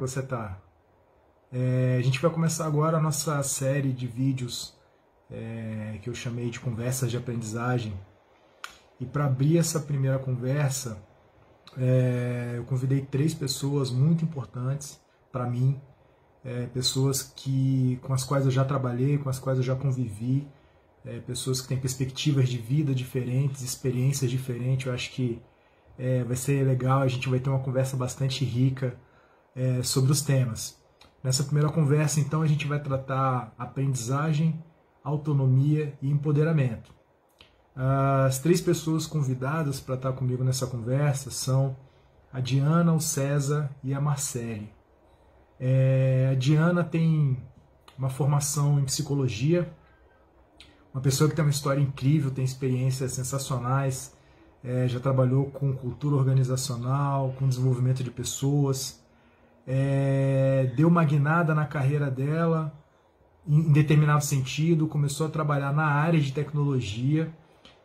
Que você tá? É, a gente vai começar agora a nossa série de vídeos é, que eu chamei de conversas de aprendizagem. E para abrir essa primeira conversa, é, eu convidei três pessoas muito importantes para mim, é, pessoas que com as quais eu já trabalhei, com as quais eu já convivi, é, pessoas que têm perspectivas de vida diferentes, experiências diferentes. Eu acho que é, vai ser legal, a gente vai ter uma conversa bastante rica é, sobre os temas. Nessa primeira conversa, então, a gente vai tratar aprendizagem, autonomia e empoderamento. As três pessoas convidadas para estar comigo nessa conversa são a Diana, o César e a Marcele. É, a Diana tem uma formação em psicologia, uma pessoa que tem uma história incrível, tem experiências sensacionais, é, já trabalhou com cultura organizacional, com desenvolvimento de pessoas, é, deu uma guinada na carreira dela em determinado sentido, começou a trabalhar na área de tecnologia,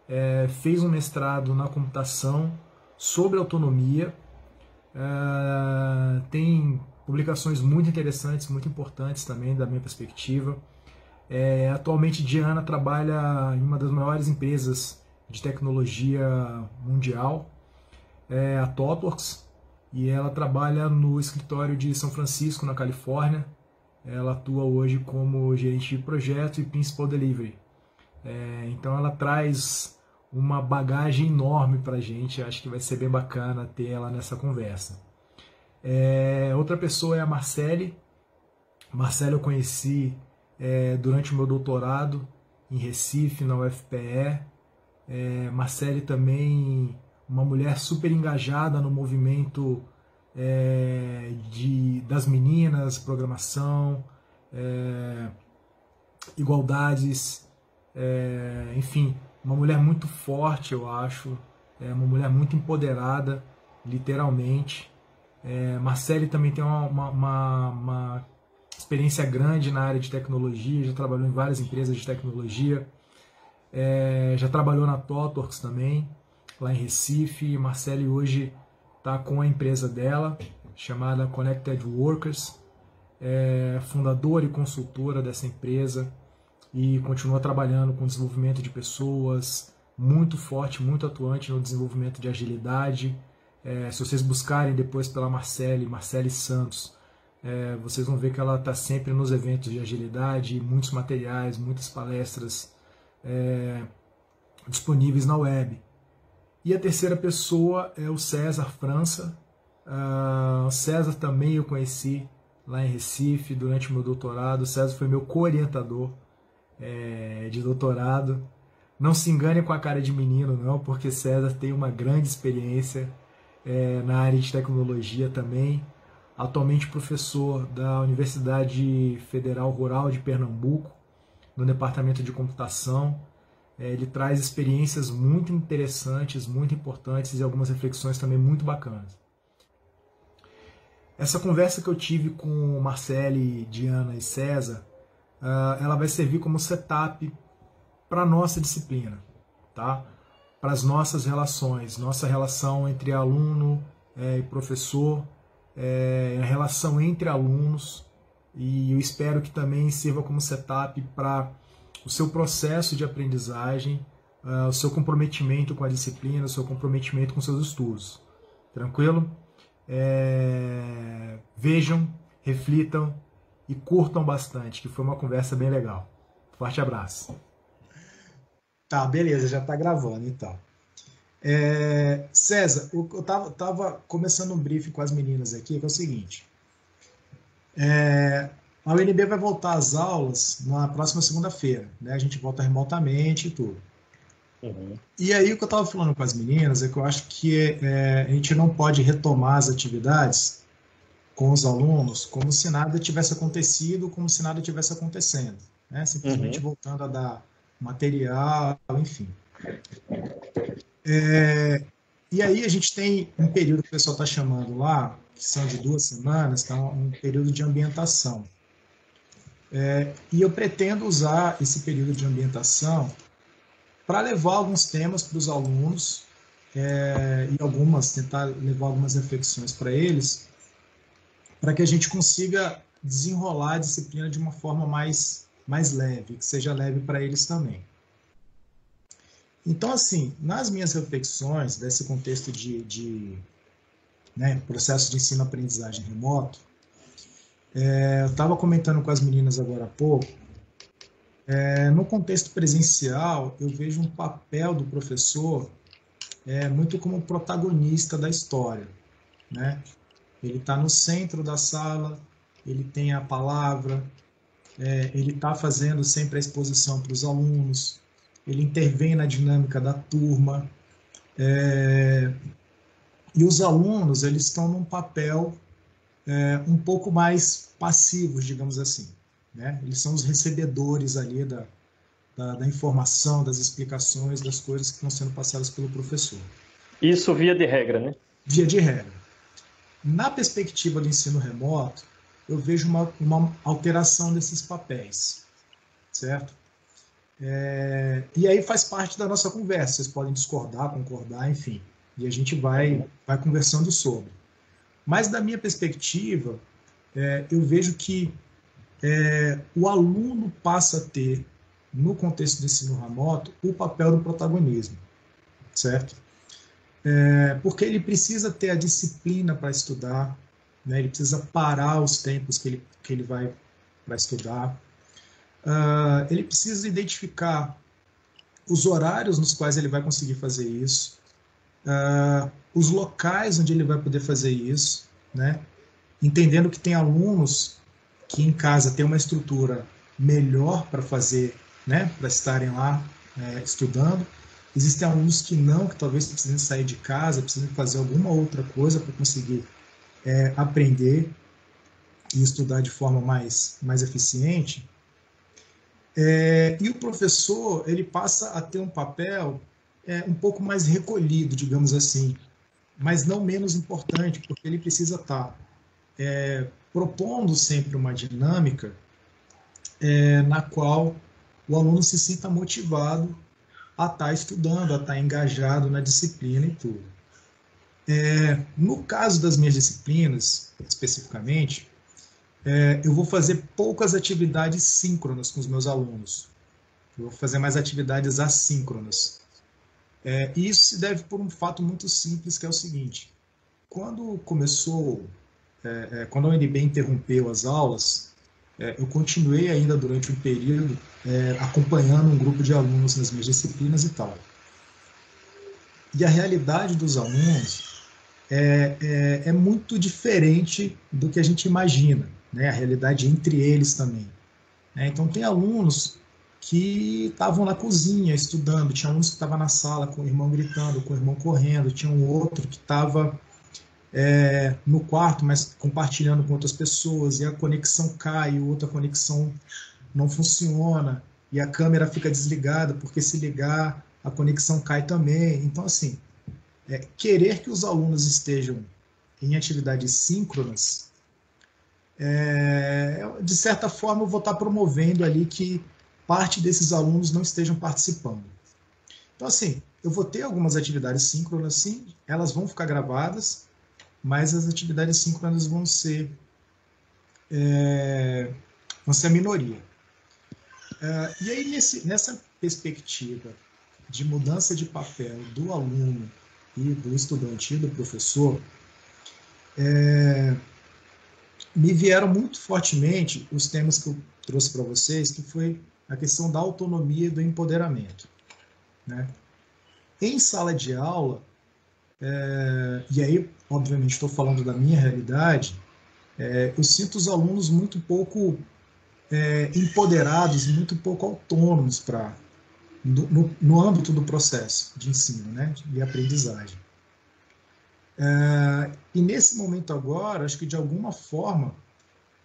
é, fez um mestrado na computação sobre autonomia, é, tem publicações muito interessantes, muito importantes também da minha perspectiva. É, atualmente, Diana trabalha em uma das maiores empresas de tecnologia mundial, é a TopWorks, e ela trabalha no escritório de São Francisco, na Califórnia. Ela atua hoje como gerente de projeto e principal delivery. É, então ela traz uma bagagem enorme para a gente. Acho que vai ser bem bacana ter ela nessa conversa. É, outra pessoa é a Marcele. Marcele eu conheci é, durante o meu doutorado em Recife, na UFPE. É, Marcele também, uma mulher super engajada no movimento é, de, das meninas, programação, é, igualdades, é, enfim, uma mulher muito forte, eu acho, é uma mulher muito empoderada, literalmente. É, Marcele também tem uma, uma, uma experiência grande na área de tecnologia, já trabalhou em várias empresas de tecnologia. É, já trabalhou na Totworks também, lá em Recife. Marcele hoje está com a empresa dela, chamada Connected Workers, é fundadora e consultora dessa empresa e continua trabalhando com desenvolvimento de pessoas, muito forte, muito atuante no desenvolvimento de agilidade. É, se vocês buscarem depois pela Marcele, Marcele Santos, é, vocês vão ver que ela está sempre nos eventos de agilidade, muitos materiais, muitas palestras é, disponíveis na web. E a terceira pessoa é o César França. Uh, César também eu conheci lá em Recife durante o meu doutorado. O César foi meu co-orientador é, de doutorado. Não se engane com a cara de menino, não, porque César tem uma grande experiência é, na área de tecnologia também. Atualmente professor da Universidade Federal Rural de Pernambuco, no departamento de computação. É, ele traz experiências muito interessantes, muito importantes e algumas reflexões também muito bacanas. Essa conversa que eu tive com Marcele, Diana e César, uh, ela vai servir como setup para nossa disciplina, tá? para as nossas relações, nossa relação entre aluno é, e professor, é, a relação entre alunos, e eu espero que também sirva como setup para o seu processo de aprendizagem, uh, o seu comprometimento com a disciplina, o seu comprometimento com seus estudos. Tranquilo? É... Vejam, reflitam e curtam bastante, que foi uma conversa bem legal. Forte abraço. Tá, beleza, já tá gravando então. É, César, eu tava, tava começando um briefing com as meninas aqui, que é o seguinte. É, a UNB vai voltar às aulas na próxima segunda-feira, né? A gente volta remotamente e tudo. Uhum. E aí o que eu estava falando com as meninas é que eu acho que é, a gente não pode retomar as atividades com os alunos como se nada tivesse acontecido, como se nada tivesse acontecendo, né? Simplesmente uhum. voltando a dar material, enfim. É, e aí a gente tem um período que o pessoal está chamando lá, que são de duas semanas, que é um período de ambientação. É, e eu pretendo usar esse período de ambientação para levar alguns temas para os alunos é, e algumas tentar levar algumas reflexões para eles para que a gente consiga desenrolar a disciplina de uma forma mais, mais leve, que seja leve para eles também. Então, assim, nas minhas reflexões desse contexto de, de né, processo de ensino-aprendizagem remoto, é, eu estava comentando com as meninas agora há pouco, é, no contexto presencial, eu vejo um papel do professor é, muito como protagonista da história. Né? Ele está no centro da sala, ele tem a palavra, é, ele está fazendo sempre a exposição para os alunos, ele intervém na dinâmica da turma, é, e os alunos eles estão num papel é, um pouco mais passivos, digamos assim. Né? Eles são os recebedores ali da, da, da, informação, das explicações, das coisas que estão sendo passadas pelo professor. Isso via de regra, né? Via de regra. Na perspectiva do ensino remoto, eu vejo uma, uma alteração desses papéis, certo? É, e aí faz parte da nossa conversa. Vocês podem discordar, concordar, enfim. E a gente vai, vai conversando sobre. Mas, da minha perspectiva, é, eu vejo que é, o aluno passa a ter, no contexto do ensino remoto, o papel do protagonismo, certo? É, porque ele precisa ter a disciplina para estudar, né? ele precisa parar os tempos que ele, que ele vai para estudar, uh, ele precisa identificar os horários nos quais ele vai conseguir fazer isso, uh, os locais onde ele vai poder fazer isso, né? entendendo que tem alunos que em casa tem uma estrutura melhor para fazer, né? para estarem lá é, estudando. Existem alunos que não, que talvez precisem sair de casa, precisem fazer alguma outra coisa para conseguir é, aprender e estudar de forma mais, mais eficiente. É, e o professor ele passa a ter um papel é, um pouco mais recolhido, digamos assim, mas não menos importante, porque ele precisa estar é, propondo sempre uma dinâmica é, na qual o aluno se sinta motivado a estar estudando, a estar engajado na disciplina e tudo. É, no caso das minhas disciplinas, especificamente, é, eu vou fazer poucas atividades síncronas com os meus alunos. Eu vou fazer mais atividades assíncronas. É, e isso se deve por um fato muito simples, que é o seguinte. Quando começou, é, é quando a UNB interrompeu as aulas, é, eu continuei ainda durante um período é, acompanhando um grupo de alunos nas minhas disciplinas e tal. E a realidade dos alunos é, é, é, muito diferente do que a gente imagina né, a realidade entre eles também. Né? Então, tem alunos que estavam na cozinha estudando, tinha alunos que estavam na sala com o irmão gritando, com o irmão correndo, tinha um outro que estava é, no quarto, mas compartilhando com outras pessoas, e a conexão cai, outra conexão não funciona, e a câmera fica desligada, porque se ligar, a conexão cai também. Então, assim, é, querer que os alunos estejam em atividades síncronas é, de certa forma eu vou estar promovendo ali que parte desses alunos não estejam participando. Então, assim, eu vou ter algumas atividades síncronas, sim, elas vão ficar gravadas, mas as atividades síncronas vão ser, é, vão ser a minoria. É, e aí, nesse, nessa perspectiva de mudança de papel do aluno e do estudante e do professor, é, me vieram muito fortemente os temas que eu trouxe para vocês, que foi a questão da autonomia e do empoderamento. Né? Em sala de aula, é, e aí, obviamente, estou falando da minha realidade, é, eu sinto os alunos muito pouco é, empoderados, muito pouco autônomos para no, no, âmbito do processo de ensino né, e aprendizagem. É, e nesse momento agora, acho que de alguma forma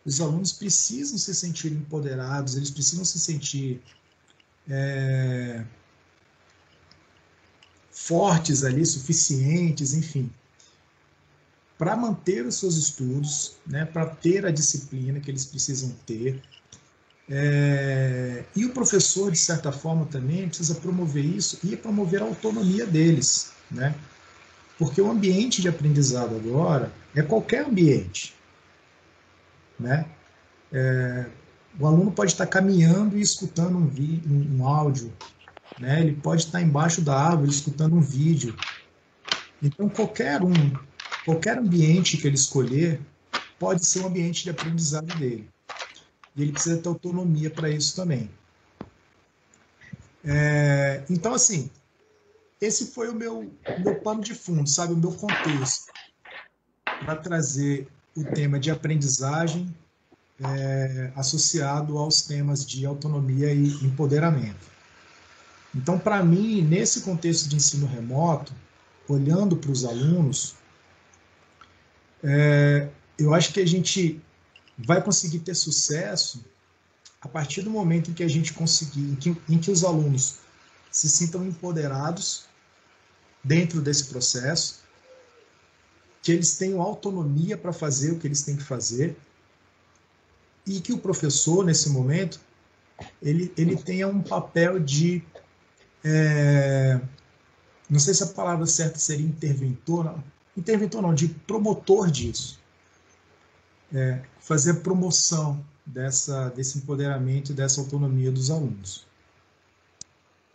os alunos precisam se sentir empoderados, eles precisam se sentir é, fortes ali, suficientes, enfim, para manter os seus estudos, né, para ter a disciplina que eles precisam ter. É, e o professor, de certa forma, também precisa promover isso e promover a autonomia deles, né? Porque o ambiente de aprendizado agora é qualquer ambiente. Né? É, o aluno pode estar caminhando e escutando um, um, um áudio, né? Ele pode estar embaixo da árvore escutando um vídeo. Então qualquer um, qualquer ambiente que ele escolher pode ser um ambiente de aprendizado dele. E ele precisa ter autonomia para isso também. É, então, assim, esse foi o meu, meu pano de fundo, sabe? O meu contexto para trazer o tema de aprendizagem é, associado aos temas de autonomia e empoderamento. Então, para mim, nesse contexto de ensino remoto, olhando para os alunos, é, eu acho que a gente vai conseguir ter sucesso a partir do momento em que a gente conseguir, em que, em que os alunos se sintam empoderados dentro desse processo, que eles tenham autonomia para fazer o que eles têm que fazer e que o professor, nesse momento, ele, ele tenha um papel de. É, não sei se a palavra certa seria interventor, não, interventor não, de promotor disso. É, fazer a promoção dessa, desse empoderamento dessa autonomia dos alunos.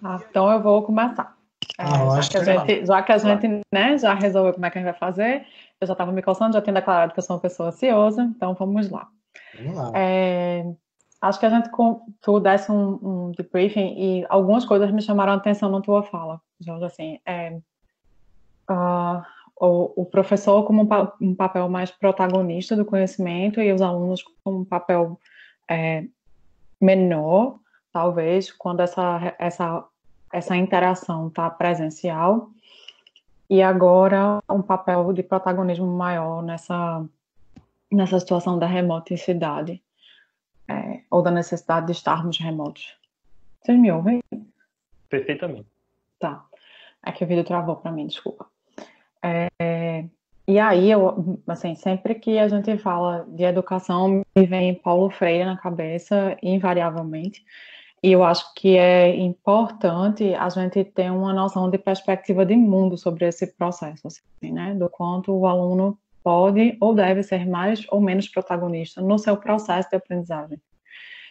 Ah, então eu vou começar. É, ah, já, que a gente, já que a gente né, já resolveu como é que a gente vai fazer, eu já estava me coçando, já tenho declarado que eu sou uma pessoa ansiosa, então vamos lá. Vamos lá. É, acho que a gente, tu desse um, um debriefing e algumas coisas me chamaram a atenção na tua fala, Jorge, assim, é, uh, o, o, professor como um, um, papel mais protagonista do conhecimento e os alunos como um papel é, menor, talvez, quando essa, essa, essa interação está presencial, e agora um papel de protagonismo maior nessa nessa situação da remoticidade é, ou da necessidade de estarmos remotos. Vocês me ouvem? Perfeitamente. Tá. É que o vídeo travou para mim, desculpa. É, e aí, eu, assim, sempre que a gente fala de educação, me vem Paulo Freire na cabeça, invariavelmente. E eu acho que é importante a gente ter uma noção de perspectiva de mundo sobre esse processo, assim, né? Do quanto o aluno pode ou deve ser mais ou menos protagonista no seu processo de aprendizagem.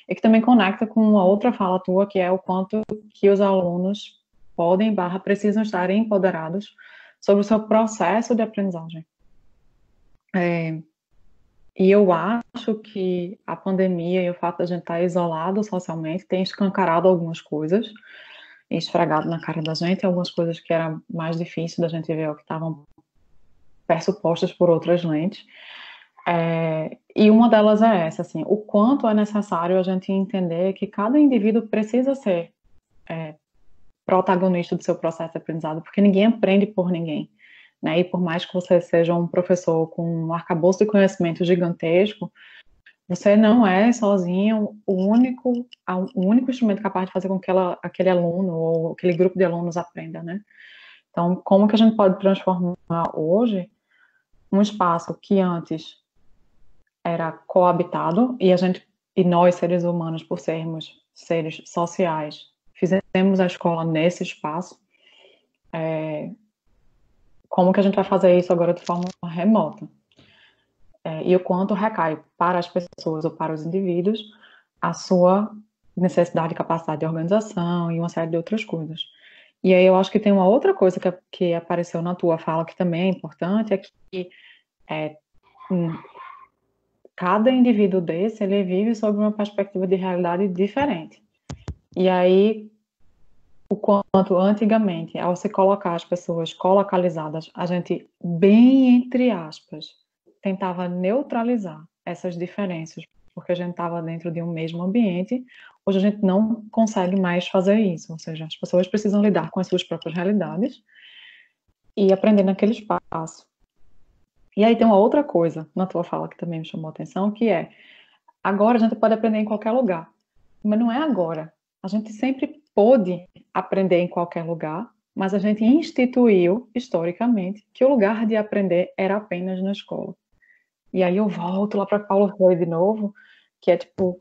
E que também conecta com uma outra fala tua, que é o quanto que os alunos podem barra precisam estar empoderados sobre o seu processo de aprendizagem. É, e eu acho que a pandemia e o fato de a gente estar isolado socialmente tem escancarado algumas coisas, esfregado na cara da gente algumas coisas que era mais difícil da gente ver, ou que estavam pressupostas por outras lentes. É, e uma delas é essa, assim, o quanto é necessário a gente entender que cada indivíduo precisa ser é, protagonista do seu processo de aprendizado, porque ninguém aprende por ninguém. Né? E por mais que você seja um professor com um arcabouço de conhecimento gigantesco, você não é sozinho o único, o único instrumento capaz de fazer com que ela, aquele aluno ou aquele grupo de alunos aprenda, né? Então, como que a gente pode transformar hoje um espaço que antes era coabitado e a gente e nós seres humanos por sermos seres sociais fizemos a escola nesse espaço é, como que a gente vai fazer isso agora de forma remota é, e o quanto recai para as pessoas ou para os indivíduos a sua necessidade e capacidade de organização e uma série de outras coisas. E aí eu acho que tem uma outra coisa que, que apareceu na tua fala que também é importante, é que é, hum, cada indivíduo desse, ele vive sob uma perspectiva de realidade diferente. E aí, o quanto antigamente, ao se colocar as pessoas colocalizadas, a gente, bem entre aspas, tentava neutralizar essas diferenças, porque a gente estava dentro de um mesmo ambiente, hoje a gente não consegue mais fazer isso, ou seja, as pessoas precisam lidar com as suas próprias realidades e aprender naquele espaço. E aí tem uma outra coisa na tua fala que também me chamou a atenção, que é agora a gente pode aprender em qualquer lugar, mas não é agora. A gente sempre pôde aprender em qualquer lugar, mas a gente instituiu historicamente que o lugar de aprender era apenas na escola. E aí eu volto lá para Paulo Freire de novo, que é tipo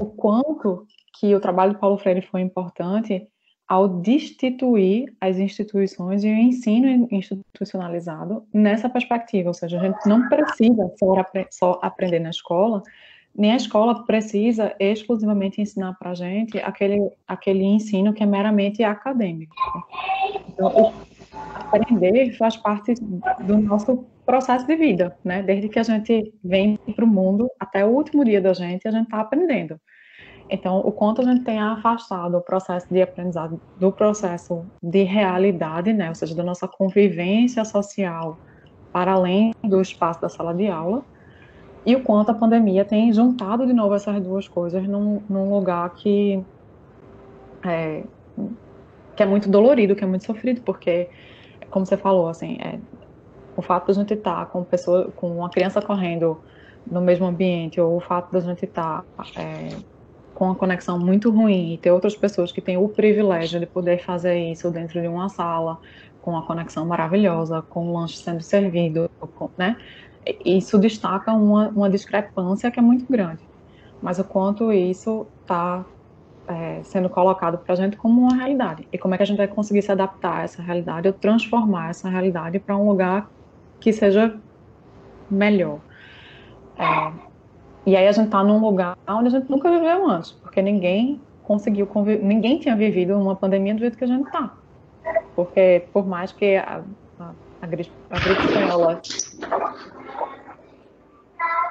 o quanto que o trabalho de Paulo Freire foi importante ao destituir as instituições e o ensino institucionalizado nessa perspectiva, ou seja, a gente não precisa só, só aprender na escola nem a escola precisa exclusivamente ensinar para a gente aquele, aquele ensino que é meramente acadêmico. Então, aprender faz parte do nosso processo de vida, né? Desde que a gente vem para o mundo até o último dia da gente, a gente está aprendendo. Então, o quanto a gente tem afastado o processo de aprendizado do processo de realidade, né? Ou seja, da nossa convivência social para além do espaço da sala de aula, e o quanto a pandemia tem juntado de novo essas duas coisas num, num lugar que é, que é muito dolorido, que é muito sofrido, porque, como você falou, assim, é, o fato de a gente estar com pessoa, com uma criança correndo no mesmo ambiente, ou o fato de a gente estar é, com uma conexão muito ruim e ter outras pessoas que têm o privilégio de poder fazer isso dentro de uma sala, com uma conexão maravilhosa, com o lanche sendo servido, com, né? Isso destaca uma, uma discrepância que é muito grande. Mas o quanto isso está é, sendo colocado para a gente como uma realidade. E como é que a gente vai conseguir se adaptar a essa realidade ou transformar essa realidade para um lugar que seja melhor. É, e aí a gente está num lugar onde a gente nunca viveu antes, porque ninguém conseguiu ninguém tinha vivido uma pandemia do jeito que a gente está. Porque por mais que a, a, a, gripe, a gripe espanhola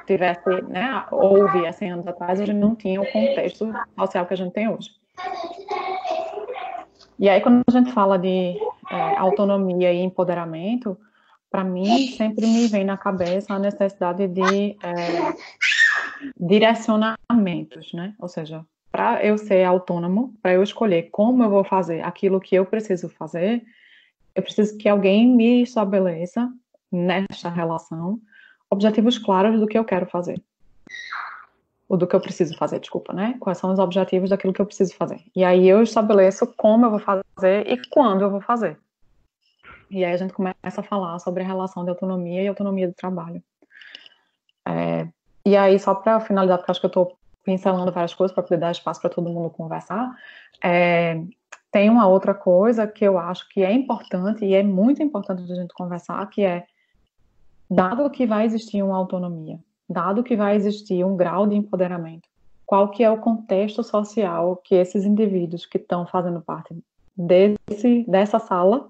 tivesse, né, houve há 100 anos atrás, a gente não tinha o contexto social que a gente tem hoje. E aí, quando a gente fala de é, autonomia e empoderamento, para mim, sempre me vem na cabeça a necessidade de é, direcionamentos, né? Ou seja, para eu ser autônomo, para eu escolher como eu vou fazer aquilo que eu preciso fazer, eu preciso que alguém me estabeleça nesta relação objetivos claros do que eu quero fazer. Ou do que eu preciso fazer, desculpa, né? Quais são os objetivos daquilo que eu preciso fazer. E aí eu estabeleço como eu vou fazer e quando eu vou fazer. E aí a gente começa a falar sobre a relação de autonomia e autonomia do trabalho. É, e aí, só para finalizar, porque acho que eu estou pincelando várias coisas para poder dar espaço para todo mundo conversar, é, tem uma outra coisa que eu acho que é importante e é muito importante a gente conversar, que é dado que vai existir uma autonomia, dado que vai existir um grau de empoderamento, qual que é o contexto social que esses indivíduos que estão fazendo parte desse, dessa sala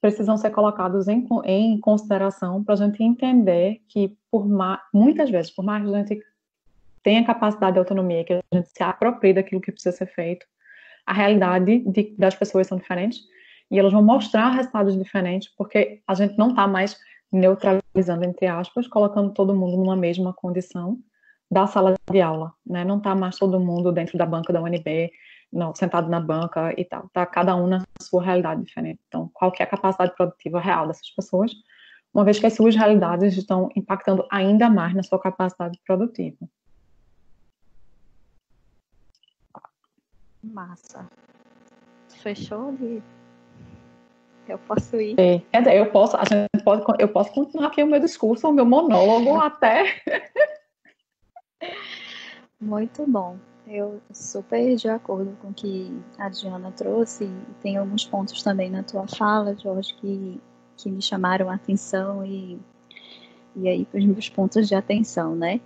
precisam ser colocados em, em consideração para a gente entender que por muitas vezes, por mais que a gente tenha capacidade de autonomia, que a gente se aproprie daquilo que precisa ser feito, a realidade de, das pessoas são diferentes e elas vão mostrar resultados diferentes porque a gente não está mais neutralizando, entre aspas, colocando todo mundo numa mesma condição da sala de aula, né? Não está mais todo mundo dentro da banca da UNB, não, sentado na banca e tal. Tá cada um na sua realidade diferente. Então, qual é a capacidade produtiva real dessas pessoas, uma vez que as suas realidades estão impactando ainda mais na sua capacidade produtiva. Massa. Fechou de eu posso ir. Dizer, eu posso, a gente pode, eu posso continuar aqui o meu discurso, o meu monólogo até. Muito bom. Eu super de acordo com o que a Diana trouxe. Tem alguns pontos também na tua fala, Jorge, que, que me chamaram a atenção e, e aí os meus pontos de atenção, né?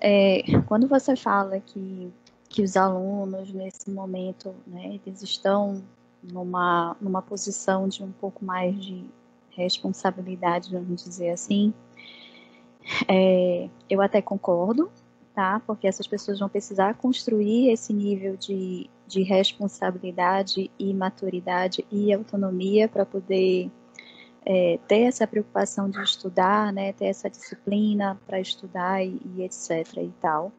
É, quando você fala que, que os alunos, nesse momento, né, eles estão numa, numa posição de um pouco mais de responsabilidade, vamos dizer assim. É, eu até concordo, tá? Porque essas pessoas vão precisar construir esse nível de, de responsabilidade e maturidade e autonomia para poder é, ter essa preocupação de estudar, né? Ter essa disciplina para estudar e, e, etc. e tal.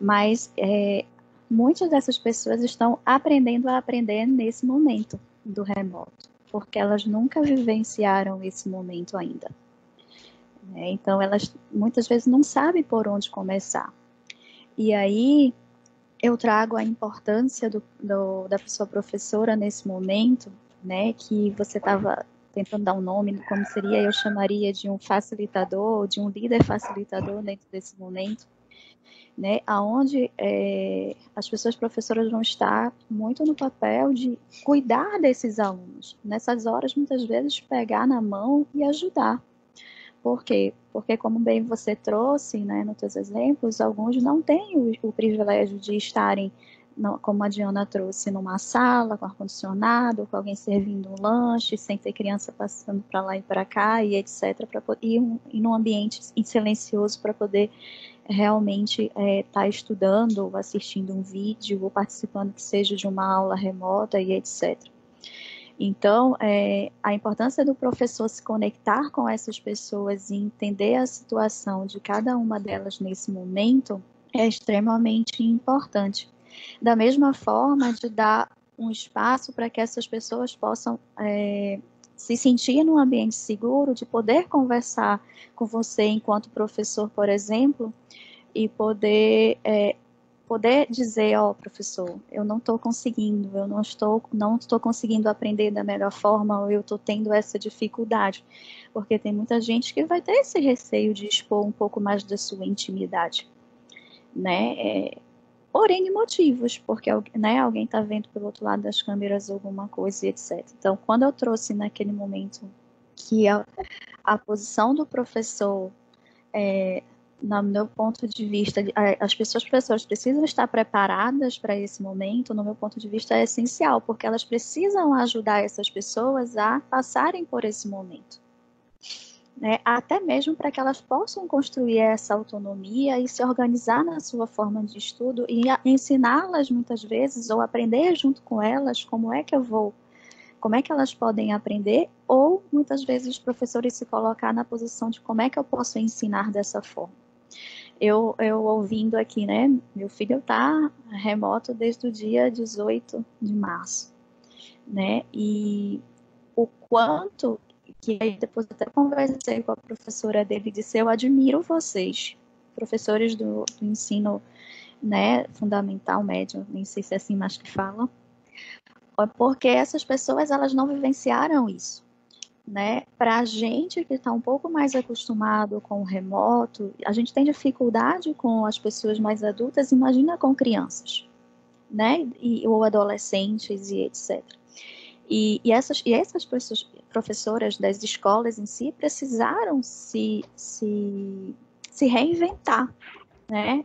Mas é, muitas dessas pessoas estão aprendendo a aprender nesse momento do remoto, porque elas nunca vivenciaram esse momento ainda. É, então, elas muitas vezes não sabem por onde começar. E aí, eu trago a importância do, do, da pessoa professora nesse momento, né, que você estava tentando dar um nome, como seria, eu chamaria de um facilitador, de um líder facilitador dentro desse momento, né, aonde é, as pessoas professoras vão estar muito no papel de cuidar desses alunos. Nessas horas, muitas vezes, pegar na mão e ajudar. Por quê? Porque, como bem você trouxe né, nos seus exemplos, alguns não têm o, o privilégio de estarem, como a Diana trouxe, numa sala com ar-condicionado, com alguém servindo um lanche, sem ter criança passando para lá e para cá, e etc., pra, e, um, e num ambiente silencioso para poder realmente estar é, tá estudando, ou assistindo um vídeo, ou participando que seja de uma aula remota e etc. Então, é, a importância do professor se conectar com essas pessoas e entender a situação de cada uma delas nesse momento é extremamente importante. Da mesma forma, de dar um espaço para que essas pessoas possam é, se sentir num ambiente seguro, de poder conversar com você enquanto professor, por exemplo, e poder é, poder dizer, ó, oh, professor, eu não estou conseguindo, eu não estou, não estou conseguindo aprender da melhor forma, ou eu estou tendo essa dificuldade, porque tem muita gente que vai ter esse receio de expor um pouco mais da sua intimidade, né? É, por N motivos, porque né, alguém está vendo pelo outro lado das câmeras alguma coisa e etc. Então, quando eu trouxe naquele momento que a, a posição do professor é, no meu ponto de vista, as pessoas professoras precisam estar preparadas para esse momento, no meu ponto de vista, é essencial, porque elas precisam ajudar essas pessoas a passarem por esse momento. Né? Até mesmo para que elas possam construir essa autonomia e se organizar na sua forma de estudo e ensiná-las muitas vezes, ou aprender junto com elas como é que eu vou como é que elas podem aprender, ou muitas vezes os professores se colocar na posição de como é que eu posso ensinar dessa forma eu, eu ouvindo aqui, né? Meu filho está remoto desde o dia 18 de março, né? E o quanto que aí depois até conversei com a professora dele e disse, eu admiro vocês, professores do, do ensino né, fundamental, médio, nem sei se é assim mais que fala, porque essas pessoas elas não vivenciaram isso né? Para a gente que está um pouco mais acostumado com o remoto, a gente tem dificuldade com as pessoas mais adultas, imagina com crianças, né? E, ou adolescentes e etc. E, e essas, e essas professoras das escolas em si precisaram se, se, se reinventar, né?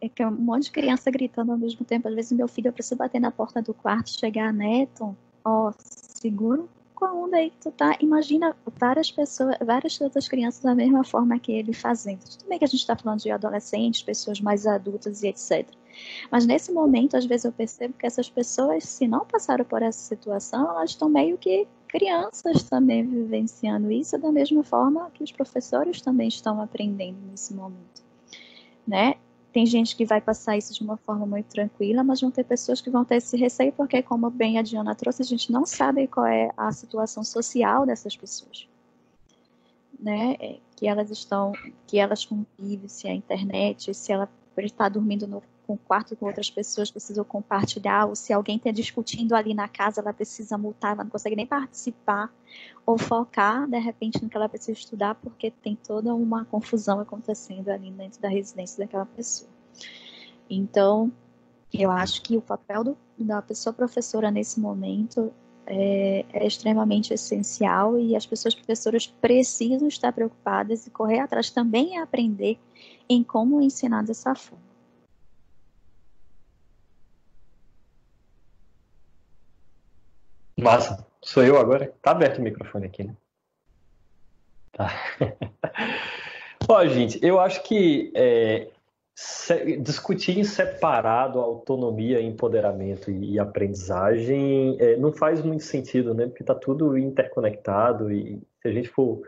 É que um monte de criança gritando ao mesmo tempo. Às vezes meu filho, eu preciso bater na porta do quarto, chegar, Neto, ó, seguro com a onda aí, tu tá, imagina várias pessoas, várias outras crianças da mesma forma que ele fazendo. Tudo bem que a gente está falando de adolescentes, pessoas mais adultas e etc. Mas nesse momento, às vezes eu percebo que essas pessoas, se não passaram por essa situação, elas estão meio que crianças também vivenciando isso da mesma forma que os professores também estão aprendendo nesse momento, né? Tem gente que vai passar isso de uma forma muito tranquila, mas vão ter pessoas que vão ter esse receio, porque, como bem a Diana trouxe, a gente não sabe qual é a situação social dessas pessoas. Né? É, que elas estão, que elas convivem, se a internet, se ela está dormindo no com quarto com outras pessoas, precisam compartilhar, ou se alguém está discutindo ali na casa, ela precisa multar, ela não consegue nem participar, ou focar, de repente, no que ela precisa estudar, porque tem toda uma confusão acontecendo ali dentro da residência daquela pessoa. Então, eu acho que o papel do, da pessoa professora nesse momento é, é, extremamente essencial e as pessoas professoras precisam estar preocupadas e correr atrás também e aprender em como ensinar dessa forma. Massa. Sou eu agora? Tá aberto o microfone aqui, né? Tá. Ó, gente, eu acho que é, discutir em separado autonomia, empoderamento e, e aprendizagem é, não faz muito sentido, né? Porque tá tudo interconectado e se a gente for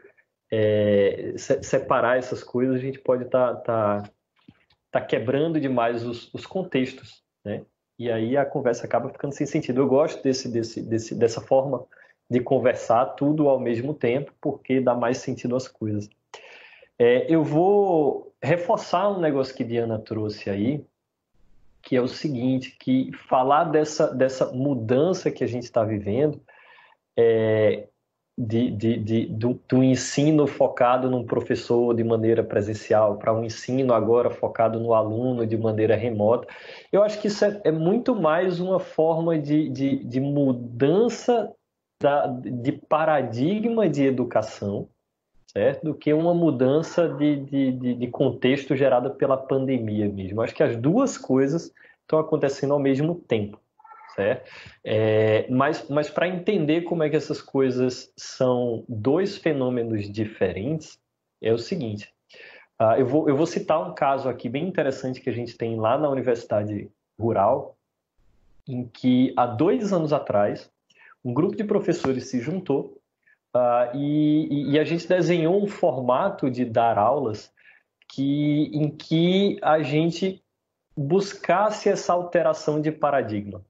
é, se, separar essas coisas, a gente pode estar tá, tá, tá quebrando demais os, os contextos, né? E aí a conversa acaba ficando sem sentido. Eu gosto desse, desse, desse, dessa forma de conversar tudo ao mesmo tempo, porque dá mais sentido às coisas. É, eu vou reforçar um negócio que Diana trouxe aí, que é o seguinte, que falar dessa, dessa mudança que a gente está vivendo, é, de, de, de do, do, ensino focado num professor de maneira presencial para um ensino agora focado no aluno de maneira remota. Eu acho que isso é, é muito mais uma forma de, de, de mudança da, de paradigma de educação certo? Do que uma mudança de, de, de contexto gerada pela pandemia mesmo. Acho que as duas coisas estão acontecendo ao mesmo tempo, certo? É, mas mas para entender como é que essas coisas são dois fenômenos diferentes, é o seguinte. Uh, eu, vou, eu vou citar um caso aqui bem interessante que a gente tem lá na Universidade Rural, em que há dois anos atrás, um grupo de professores se juntou uh, e, e, a gente desenhou um formato de dar aulas que, em que a gente buscasse essa alteração de paradigma.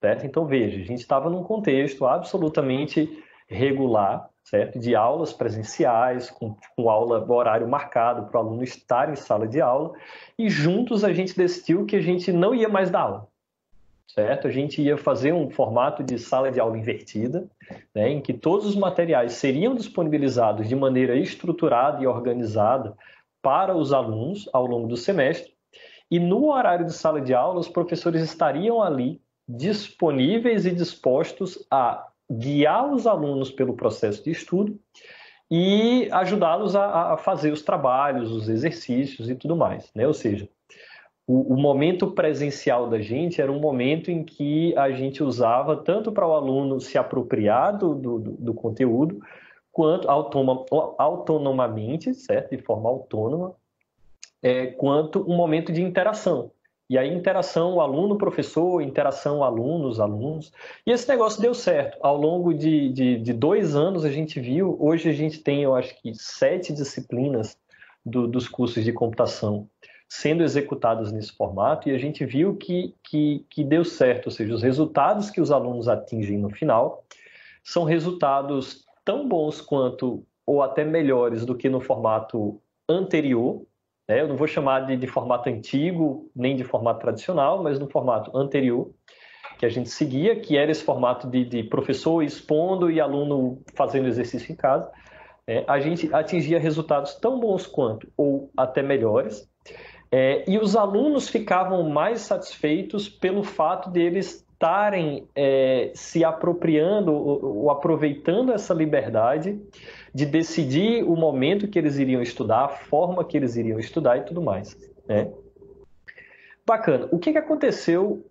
Certo? Então, veja, a gente estava num contexto absolutamente regular, certo? De aulas presenciais, com, com aula, horário marcado para o aluno estar em sala de aula, e juntos a gente decidiu que a gente não ia mais dar aula, certo? A gente ia fazer um formato de sala de aula invertida, né, em que todos os materiais seriam disponibilizados de maneira estruturada e organizada para os alunos ao longo do semestre, e no horário de sala de aula, os professores estariam ali disponíveis e dispostos a guiar os alunos pelo processo de estudo e ajudá-los a, a, fazer os trabalhos, os exercícios e tudo mais. Né? Ou seja, o, o, momento presencial da gente era um momento em que a gente usava tanto para o aluno se apropriar do, do, do conteúdo, quanto autonom, autonomamente, certo? de forma autônoma, é, quanto um momento de interação. E aí, interação aluno-professor, interação alunos-alunos. E esse negócio deu certo. Ao longo de, de, de, dois anos, a gente viu, hoje a gente tem, eu acho que, sete disciplinas do, dos cursos de computação sendo executadas nesse formato, e a gente viu que, que, que deu certo, ou seja, os resultados que os alunos atingem no final são resultados tão bons quanto, ou até melhores do que no formato anterior, né? Eu não vou chamar de, de formato antigo, nem de formato tradicional, mas no formato anterior, que a gente seguia, que era esse formato de, de professor expondo e aluno fazendo exercício em casa. É, a gente atingia resultados tão bons quanto, ou até melhores, é, e os alunos ficavam mais satisfeitos pelo fato de eles estarem é, se apropriando ou, ou, aproveitando essa liberdade de decidir o momento que eles iriam estudar, a forma que eles iriam estudar e tudo mais. Né? Bacana. O que, que aconteceu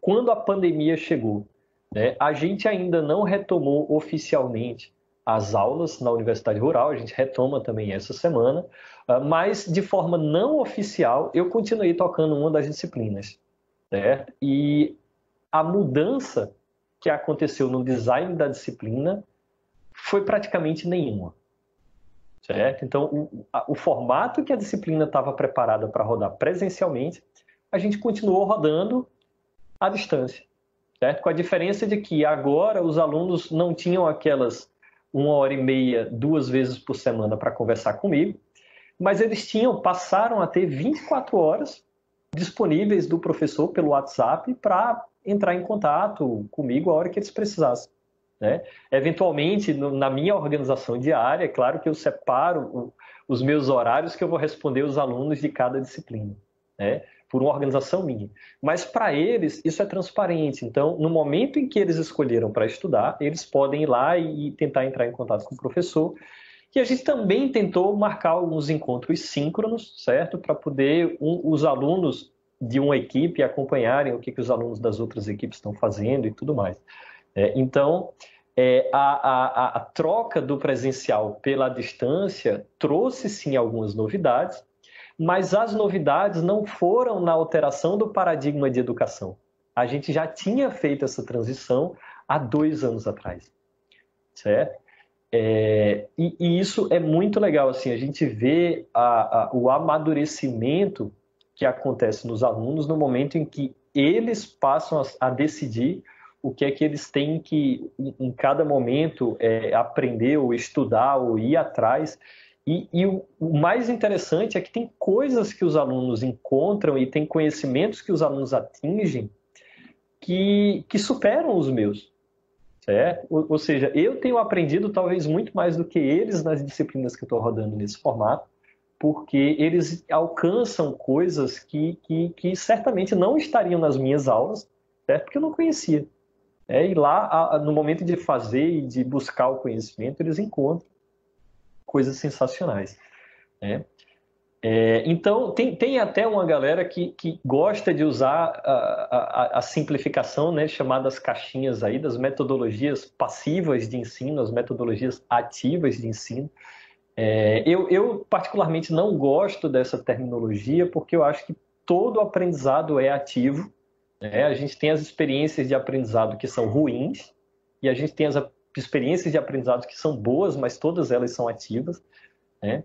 quando a pandemia chegou? Né? A gente ainda não retomou oficialmente as aulas na Universidade Rural, a gente retoma também essa semana, ah, mas de forma não oficial eu continuei tocando uma das disciplinas. Certo? E a mudança que aconteceu no design da disciplina foi praticamente nenhuma. Certo? Então, o, a, o formato que a disciplina estava preparada para rodar presencialmente, a gente continuou rodando à distância. Certo? Com a diferença de que agora os alunos não tinham aquelas uma hora e meia, duas vezes por semana para conversar comigo, mas eles tinham, passaram a ter 24 horas disponíveis do professor pelo WhatsApp para entrar em contato comigo a hora que eles precisassem. Né? Eventualmente, no, na minha organização diária, é claro que eu separo o, os meus horários que eu vou responder os alunos de cada disciplina, né? por uma organização minha. Mas para eles, isso é transparente. Então, no momento em que eles escolheram para estudar, eles podem ir lá e, e tentar entrar em contato com o professor. E a gente também tentou marcar alguns encontros síncronos, certo? Para poder um, os alunos de uma equipe acompanharem o que, que os alunos das outras equipes estão fazendo e tudo mais. É, então, é, a, a, a, troca do presencial pela distância trouxe sim algumas novidades, mas as novidades não foram na alteração do paradigma de educação. A gente já tinha feito essa transição há dois anos atrás, certo? É, e, e, isso é muito legal, assim, a gente vê a, o amadurecimento que acontece nos alunos no momento em que eles passam a, decidir o que é que eles têm que, em cada momento, é, aprender ou estudar ou ir atrás. E, e o, o, mais interessante é que tem coisas que os alunos encontram e tem conhecimentos que os alunos atingem que, que superam os meus. Certo? Ou, ou seja, eu tenho aprendido talvez muito mais do que eles nas disciplinas que eu estou rodando nesse formato porque eles alcançam coisas que, que, que, certamente não estariam nas minhas aulas, certo? porque eu não conhecia. É, e lá, no momento de fazer e de buscar o conhecimento, eles encontram. coisas sensacionais. Né? É, então, tem, tem até uma galera que, que gosta de usar a, a, a, simplificação, né, chamadas caixinhas aí, das metodologias passivas de ensino, as metodologias ativas de ensino. É, eu, eu, particularmente, não gosto dessa terminologia, porque eu acho que todo aprendizado é ativo. Né? A gente tem as experiências de aprendizado que são ruins, e a gente tem as experiências de aprendizado que são boas, mas todas elas são ativas. Né?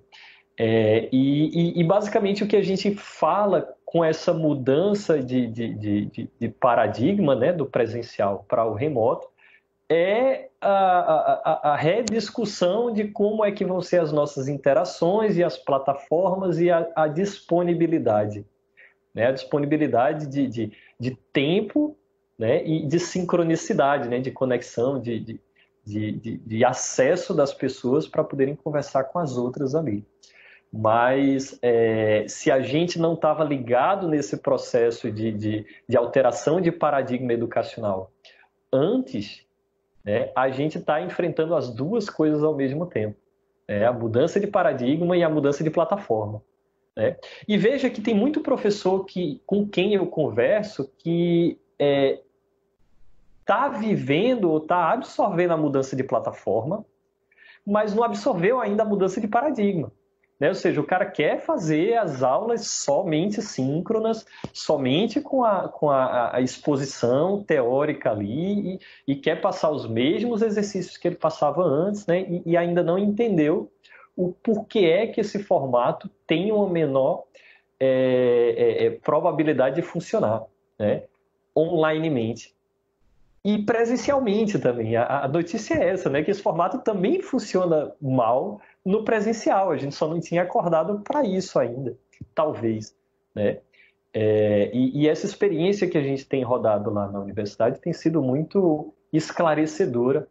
É, e, e, basicamente o que a gente fala com essa mudança de, de, de, de paradigma né, do presencial para o remoto é a, a, a, rediscussão de como é que vão ser as nossas interações e as plataformas e a, a disponibilidade. Né, a disponibilidade de, de, de tempo né, e de sincronicidade, né, de conexão, de, de, de, de acesso das pessoas para poderem conversar com as outras ali. Mas é, se a gente não estava ligado nesse processo de, de, de, alteração de paradigma educacional antes, né, a gente está enfrentando as duas coisas ao mesmo tempo. Né, a mudança de paradigma e a mudança de plataforma. Né? E veja que tem muito professor que, com quem eu converso que está é, vivendo ou está absorvendo a mudança de plataforma, mas não absorveu ainda a mudança de paradigma. Né? Ou seja, o cara quer fazer as aulas somente síncronas, somente com a, com a, a exposição teórica ali, e, e, quer passar os mesmos exercícios que ele passava antes, né? e, e ainda não entendeu o porquê é que esse formato tem uma menor é, é, é, probabilidade de funcionar né? onlinemente. E presencialmente também. A, a notícia é essa, né? que esse formato também funciona mal no presencial. A gente só não tinha acordado para isso ainda, talvez, né? É, e, e, essa experiência que a gente tem rodado lá na universidade tem sido muito esclarecedora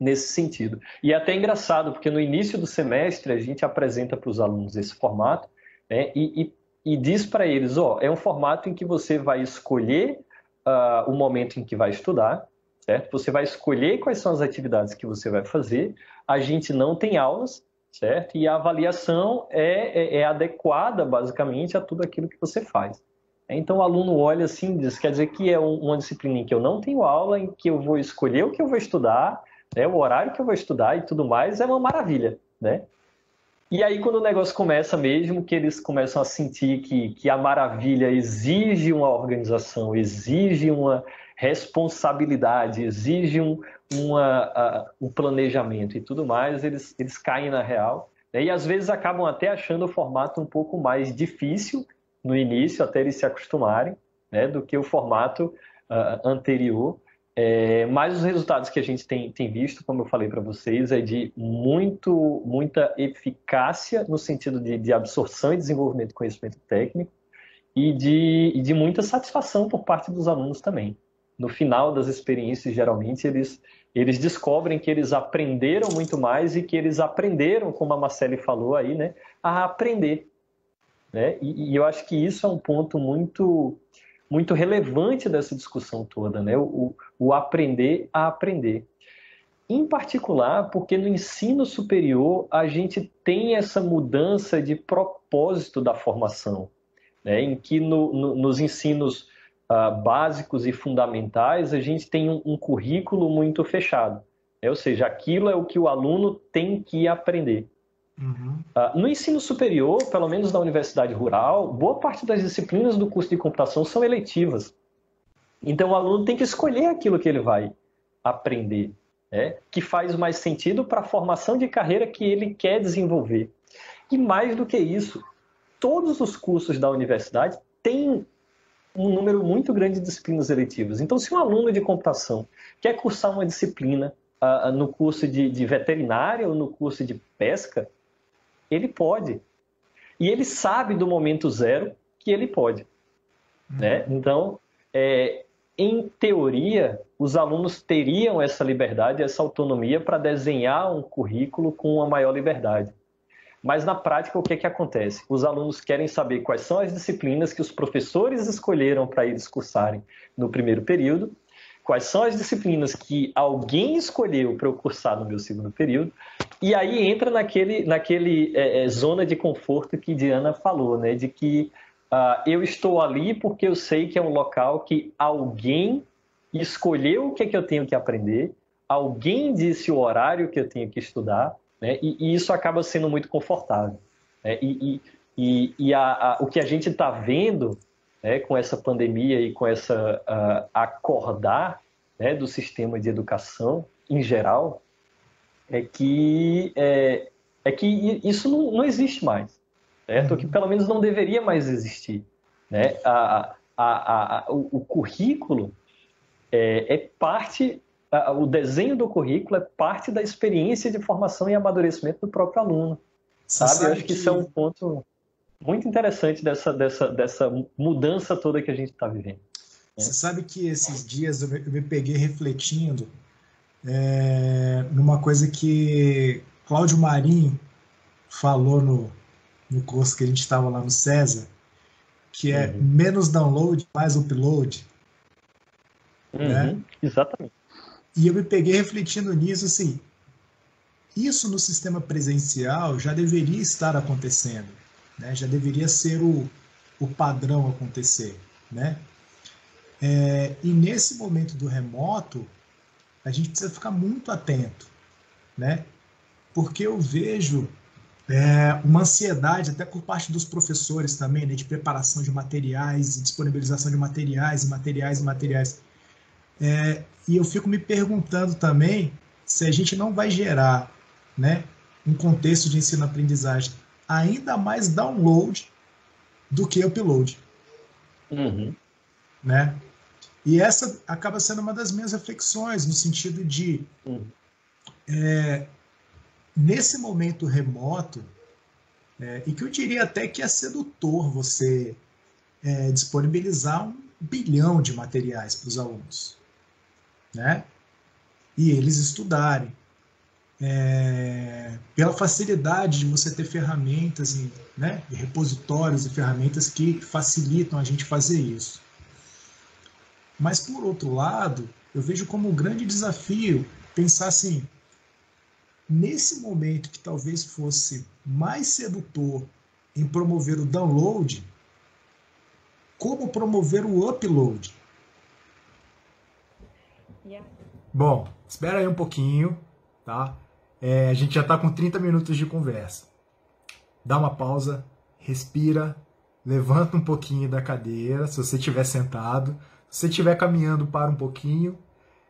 nesse sentido. E é até engraçado, porque no início do semestre a gente apresenta para os alunos esse formato né, e, e, e, diz para eles: ó, é um formato em que você vai escolher uh, o momento em que vai estudar, certo? Você vai escolher quais são as atividades que você vai fazer. A gente não tem aulas, certo? E a avaliação é, é, é adequada, basicamente, a tudo aquilo que você faz. Então o aluno olha assim, diz, quer dizer que é uma disciplina em que eu não tenho aula, em que eu vou escolher o que eu vou estudar, né, o horário que eu vou estudar e tudo mais, é uma maravilha, né? E aí quando o negócio começa mesmo, que eles começam a sentir que, que a maravilha exige uma organização, exige uma, responsabilidade, exige um, uma, uh, um planejamento e tudo mais, eles, eles caem na real. Né? E às vezes acabam até achando o formato um pouco mais difícil no início, até eles se acostumarem, né, do que o formato uh, anterior. É, mas os resultados que a gente tem, tem visto, como eu falei para vocês, é de muito, muita eficácia no sentido de, de absorção e desenvolvimento de conhecimento técnico e de, e de muita satisfação por parte dos alunos também no final das experiências, geralmente, eles, eles descobrem que eles aprenderam muito mais e que eles aprenderam, como a Marcele falou aí, né, a aprender. Né? E, e eu acho que isso é um ponto muito, muito relevante dessa discussão toda, né? o, o aprender a aprender. Em particular, porque no ensino superior a gente tem essa mudança de propósito da formação, né? em que no, no, nos ensinos uh, básicos e fundamentais, a gente tem um, um currículo muito fechado. Né? Ou seja, aquilo é o que o aluno tem que aprender. Uhum. Uh, no ensino superior, pelo menos na universidade rural, boa parte das disciplinas do curso de computação são eletivas. Então o aluno tem que escolher aquilo que ele vai aprender, né? que faz mais sentido para a formação de carreira que ele quer desenvolver. E mais do que isso, todos os cursos da universidade têm um número muito grande de disciplinas eletivas. Então, se um aluno de computação quer cursar uma disciplina uh, no curso de, de veterinária ou no curso de pesca, ele pode. E ele sabe do momento zero que ele pode. Uhum. Né? Então, é, em teoria, os alunos teriam essa liberdade, essa autonomia para desenhar um currículo com uma maior liberdade. Mas na prática, o que, é que acontece? Os alunos querem saber quais são as disciplinas que os professores escolheram para eles cursarem no primeiro período, quais são as disciplinas que alguém escolheu para eu cursar no meu segundo período, e aí entra naquele, naquele é, é, zona de conforto que Diana falou, né? De que uh, eu estou ali porque eu sei que é um local que alguém escolheu o que, é que eu tenho que aprender, alguém disse o horário que eu tenho que estudar, né? E, e isso acaba sendo muito confortável. Né? E, e, e a, a, o que a gente está vendo né, com essa pandemia e com essa uh, acordar né, do sistema de educação em geral é que é, é que isso não, não existe mais, certo? Uhum. Que pelo menos não deveria mais existir, né? A, a, a, o, o currículo é, é parte, o desenho do currículo é parte da experiência de formação e amadurecimento do próprio aluno, sabe? sabe? Eu acho que, que isso é um ponto muito interessante dessa, dessa, dessa mudança toda que a gente está vivendo. Você sabe que esses dias eu me, eu me peguei refletindo é, numa coisa que Cláudio Marinho falou no, no curso que a gente estava lá no César, que é uhum. menos download, mais upload. Uhum, né? Exatamente. E eu me peguei refletindo nisso, assim, isso no sistema presencial já deveria estar acontecendo, né? já deveria ser o, o padrão acontecer. Né? É, e nesse momento do remoto, a gente precisa ficar muito atento, né? Porque eu vejo é, uma ansiedade, até por parte dos professores também, né, de preparação de materiais, disponibilização de materiais, materiais materiais. É, e eu fico me perguntando também se a gente não vai gerar né, um contexto de ensino-aprendizagem ainda mais download do que upload. Uhum. Né? E essa acaba sendo uma das minhas reflexões, no sentido de, uhum. é, nesse momento remoto, é, e que eu diria até que é sedutor você é, disponibilizar um bilhão de materiais para os alunos, né? E eles estudarem. É, pela facilidade de você ter ferramentas e, né, repositórios e ferramentas que facilitam a gente fazer isso. Mas, por outro lado, eu vejo como um grande desafio pensar assim: nesse momento que talvez fosse mais sedutor em promover o download, como promover o upload? Bom, espera aí um pouquinho, tá? É, a gente já está com 30 minutos de conversa. Dá uma pausa, respira, levanta um pouquinho da cadeira, se você estiver sentado. Se você estiver caminhando, para um pouquinho.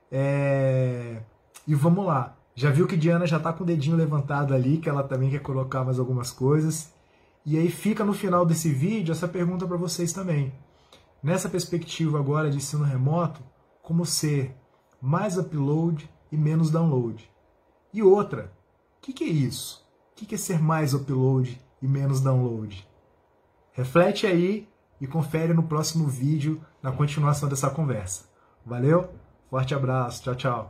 É... E vamos lá. Já viu que Diana já está com o dedinho levantado ali, que ela também quer colocar mais algumas coisas. E aí fica no final desse vídeo essa pergunta para vocês também. Nessa perspectiva agora de ensino remoto, como ser mais upload e menos download? E outra, o que, que, é isso? O que, que é ser mais upload e menos download? Reflete aí e confere no próximo vídeo na continuação dessa conversa. Valeu, forte abraço, tchau, tchau.